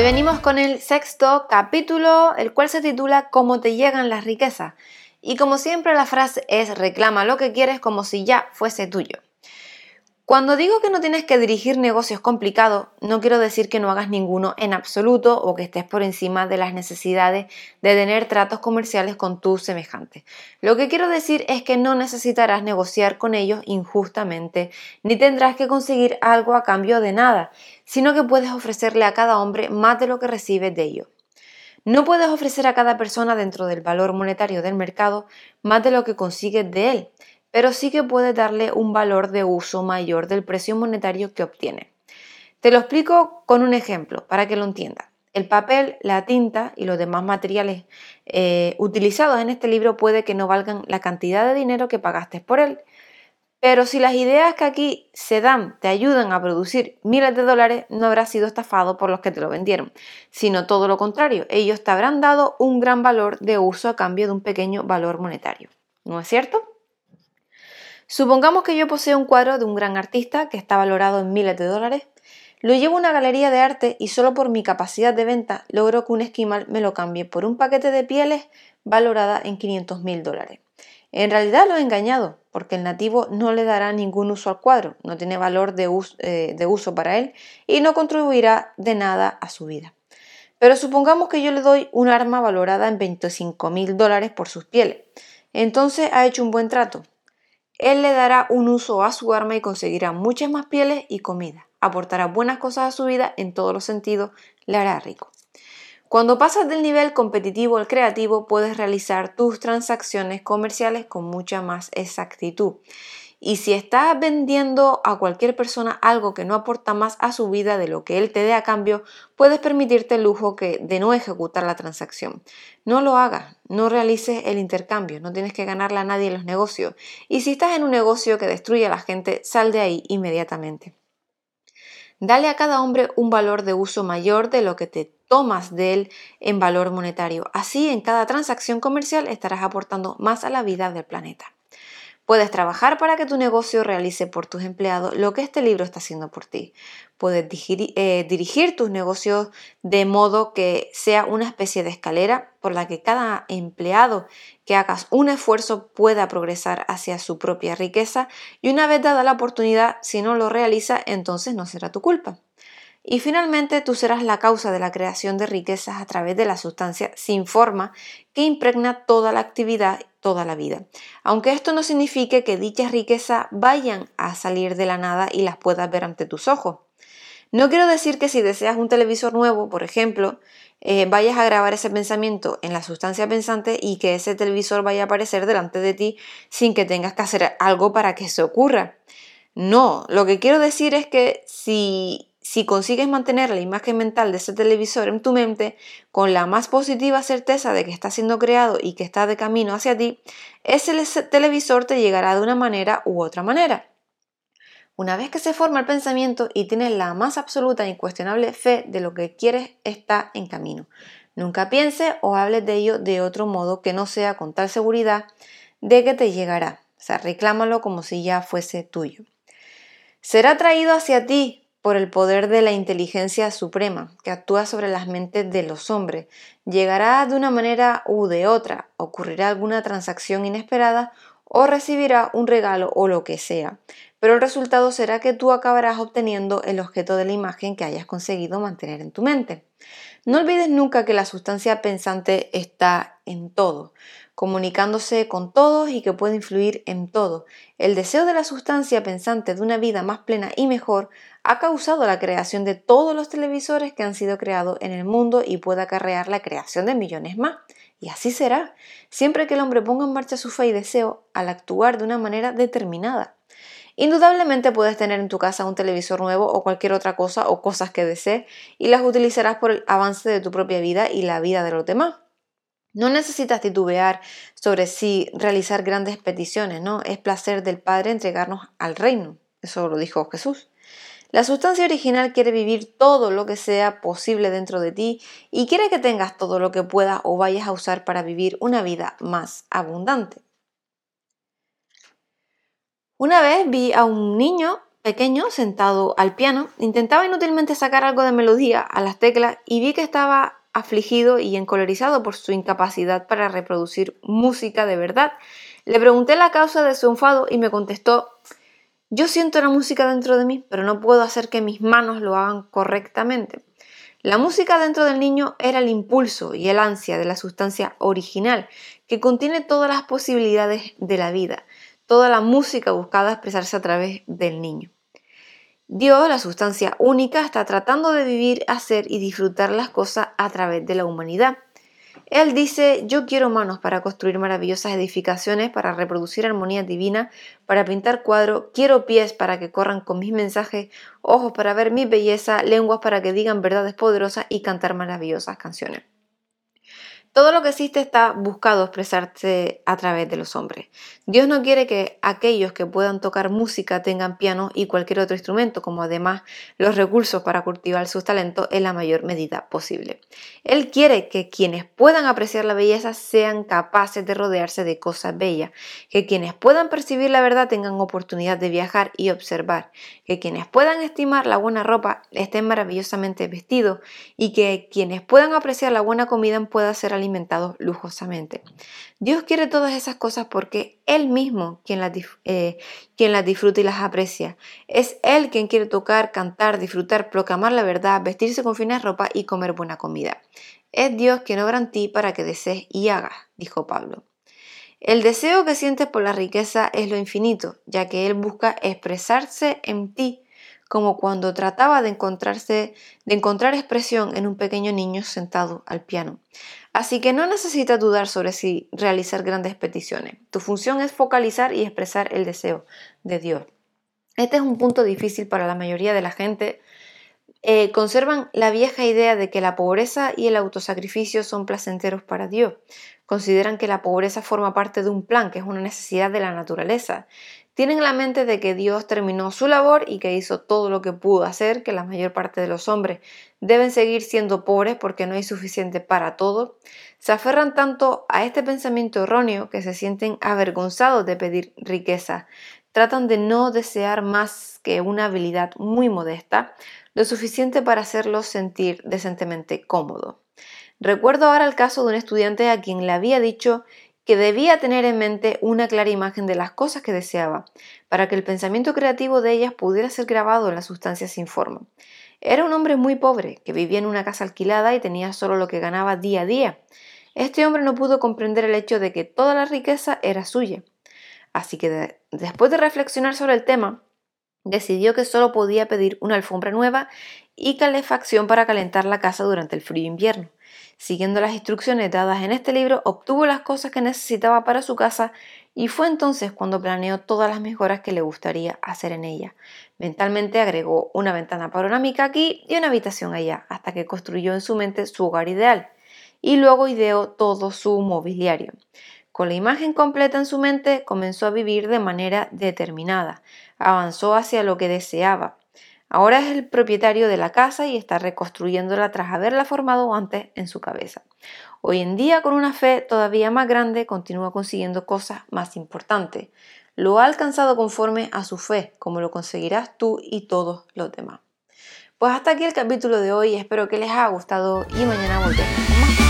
Hoy venimos con el sexto capítulo, el cual se titula Cómo te llegan las riquezas. Y como siempre la frase es reclama lo que quieres como si ya fuese tuyo. Cuando digo que no tienes que dirigir negocios complicados, no quiero decir que no hagas ninguno en absoluto o que estés por encima de las necesidades de tener tratos comerciales con tus semejantes. Lo que quiero decir es que no necesitarás negociar con ellos injustamente, ni tendrás que conseguir algo a cambio de nada, sino que puedes ofrecerle a cada hombre más de lo que recibes de ellos. No puedes ofrecer a cada persona dentro del valor monetario del mercado más de lo que consigues de él, pero sí que puedes darle un valor de uso mayor del precio monetario que obtiene. Te lo explico con un ejemplo para que lo entiendas. El papel, la tinta y los demás materiales eh, utilizados en este libro puede que no valgan la cantidad de dinero que pagaste por él, pero si las ideas que aquí se dan te ayudan a producir miles de dólares, no habrás sido estafado por los que te lo vendieron, sino todo lo contrario, ellos te habrán dado un gran valor de uso a cambio de un pequeño valor monetario. ¿No es cierto? Supongamos que yo poseo un cuadro de un gran artista que está valorado en miles de dólares, lo llevo a una galería de arte y solo por mi capacidad de venta logro que un esquimal me lo cambie por un paquete de pieles valorada en 500 mil dólares. En realidad lo he engañado, porque el nativo no le dará ningún uso al cuadro, no tiene valor de uso, eh, de uso para él y no contribuirá de nada a su vida. Pero supongamos que yo le doy un arma valorada en 25 mil dólares por sus pieles. Entonces ha hecho un buen trato. Él le dará un uso a su arma y conseguirá muchas más pieles y comida. Aportará buenas cosas a su vida en todos los sentidos, le hará rico. Cuando pasas del nivel competitivo al creativo, puedes realizar tus transacciones comerciales con mucha más exactitud. Y si estás vendiendo a cualquier persona algo que no aporta más a su vida de lo que él te dé a cambio, puedes permitirte el lujo de no ejecutar la transacción. No lo hagas, no realices el intercambio, no tienes que ganarle a nadie en los negocios. Y si estás en un negocio que destruye a la gente, sal de ahí inmediatamente. Dale a cada hombre un valor de uso mayor de lo que te tomas de él en valor monetario. Así, en cada transacción comercial estarás aportando más a la vida del planeta. Puedes trabajar para que tu negocio realice por tus empleados lo que este libro está haciendo por ti. Puedes eh, dirigir, tus negocios de modo que sea una especie de escalera por la que cada empleado que hagas un esfuerzo pueda progresar hacia su propia riqueza y una vez dada la oportunidad, si no lo realiza, entonces no será tu culpa. Y finalmente tú serás la causa de la creación de riquezas a través de la sustancia sin forma que impregna toda la actividad toda la vida. Aunque esto no signifique que dichas riquezas vayan a salir de la nada y las puedas ver ante tus ojos. No quiero decir que si deseas un televisor nuevo, por ejemplo, eh, vayas a grabar ese pensamiento en la sustancia pensante y que ese televisor vaya a aparecer delante de ti sin que tengas que hacer algo para que eso ocurra. No, lo que quiero decir es que si si consigues mantener la imagen mental de ese televisor en tu mente con la más positiva certeza de que está siendo creado y que está de camino hacia ti, ese televisor te llegará de una manera u otra manera. Una vez que se forma el pensamiento y tienes la más absoluta e incuestionable fe de lo que quieres está en camino. Nunca pienses o hables de ello de otro modo que no sea con tal seguridad de que te llegará. O sea, reclámalo como si ya fuese tuyo. Será traído hacia ti por el poder de la inteligencia suprema que actúa sobre las mentes de los hombres. Llegará de una manera u de otra, ocurrirá alguna transacción inesperada o recibirá un regalo o lo que sea. Pero el resultado será que tú acabarás obteniendo el objeto de la imagen que hayas conseguido mantener en tu mente. No olvides nunca que la sustancia pensante está en todo comunicándose con todos y que puede influir en todo. El deseo de la sustancia pensante de una vida más plena y mejor ha causado la creación de todos los televisores que han sido creados en el mundo y puede acarrear la creación de millones más. Y así será, siempre que el hombre ponga en marcha su fe y deseo al actuar de una manera determinada. Indudablemente puedes tener en tu casa un televisor nuevo o cualquier otra cosa o cosas que desees y las utilizarás por el avance de tu propia vida y la vida de los demás. No necesitas titubear sobre si realizar grandes peticiones, ¿no? Es placer del Padre entregarnos al reino. Eso lo dijo Jesús. La sustancia original quiere vivir todo lo que sea posible dentro de ti y quiere que tengas todo lo que puedas o vayas a usar para vivir una vida más abundante. Una vez vi a un niño pequeño, sentado al piano, intentaba inútilmente sacar algo de melodía a las teclas y vi que estaba afligido y encolerizado por su incapacidad para reproducir música de verdad. Le pregunté la causa de su enfado y me contestó, yo siento la música dentro de mí, pero no puedo hacer que mis manos lo hagan correctamente. La música dentro del niño era el impulso y el ansia de la sustancia original, que contiene todas las posibilidades de la vida, toda la música buscada expresarse a través del niño. Dios, la sustancia única, está tratando de vivir, hacer y disfrutar las cosas a través de la humanidad. Él dice, yo quiero manos para construir maravillosas edificaciones, para reproducir armonía divina, para pintar cuadros, quiero pies para que corran con mis mensajes, ojos para ver mi belleza, lenguas para que digan verdades poderosas y cantar maravillosas canciones. Todo lo que existe está buscado expresarse a través de los hombres. Dios no quiere que aquellos que puedan tocar música tengan piano y cualquier otro instrumento, como además los recursos para cultivar sus talentos en la mayor medida posible. Él quiere que quienes puedan apreciar la belleza sean capaces de rodearse de cosas bellas, que quienes puedan percibir la verdad tengan oportunidad de viajar y observar, que quienes puedan estimar la buena ropa estén maravillosamente vestidos y que quienes puedan apreciar la buena comida puedan ser alimentados lujosamente. Dios quiere todas esas cosas porque Él mismo quien las, eh, quien las disfruta y las aprecia. Es Él quien quiere tocar, cantar, disfrutar, proclamar la verdad, vestirse con fina ropa y comer buena comida. Es Dios quien obra en ti para que desees y hagas, dijo Pablo. El deseo que sientes por la riqueza es lo infinito, ya que Él busca expresarse en ti como cuando trataba de, encontrarse, de encontrar expresión en un pequeño niño sentado al piano. Así que no necesitas dudar sobre si realizar grandes peticiones. Tu función es focalizar y expresar el deseo de Dios. Este es un punto difícil para la mayoría de la gente. Eh, conservan la vieja idea de que la pobreza y el autosacrificio son placenteros para Dios. Consideran que la pobreza forma parte de un plan, que es una necesidad de la naturaleza. Tienen la mente de que Dios terminó su labor y que hizo todo lo que pudo hacer, que la mayor parte de los hombres deben seguir siendo pobres porque no hay suficiente para todo. Se aferran tanto a este pensamiento erróneo que se sienten avergonzados de pedir riqueza. Tratan de no desear más que una habilidad muy modesta, lo suficiente para hacerlos sentir decentemente cómodo. Recuerdo ahora el caso de un estudiante a quien le había dicho que debía tener en mente una clara imagen de las cosas que deseaba, para que el pensamiento creativo de ellas pudiera ser grabado en la sustancia sin forma. Era un hombre muy pobre, que vivía en una casa alquilada y tenía solo lo que ganaba día a día. Este hombre no pudo comprender el hecho de que toda la riqueza era suya. Así que después de reflexionar sobre el tema, decidió que solo podía pedir una alfombra nueva y calefacción para calentar la casa durante el frío invierno. Siguiendo las instrucciones dadas en este libro, obtuvo las cosas que necesitaba para su casa y fue entonces cuando planeó todas las mejoras que le gustaría hacer en ella. Mentalmente agregó una ventana panorámica aquí y una habitación allá, hasta que construyó en su mente su hogar ideal y luego ideó todo su mobiliario. Con la imagen completa en su mente, comenzó a vivir de manera determinada, avanzó hacia lo que deseaba, Ahora es el propietario de la casa y está reconstruyéndola tras haberla formado antes en su cabeza. Hoy en día, con una fe todavía más grande, continúa consiguiendo cosas más importantes. Lo ha alcanzado conforme a su fe, como lo conseguirás tú y todos los demás. Pues hasta aquí el capítulo de hoy, espero que les haya gustado y mañana volvemos más.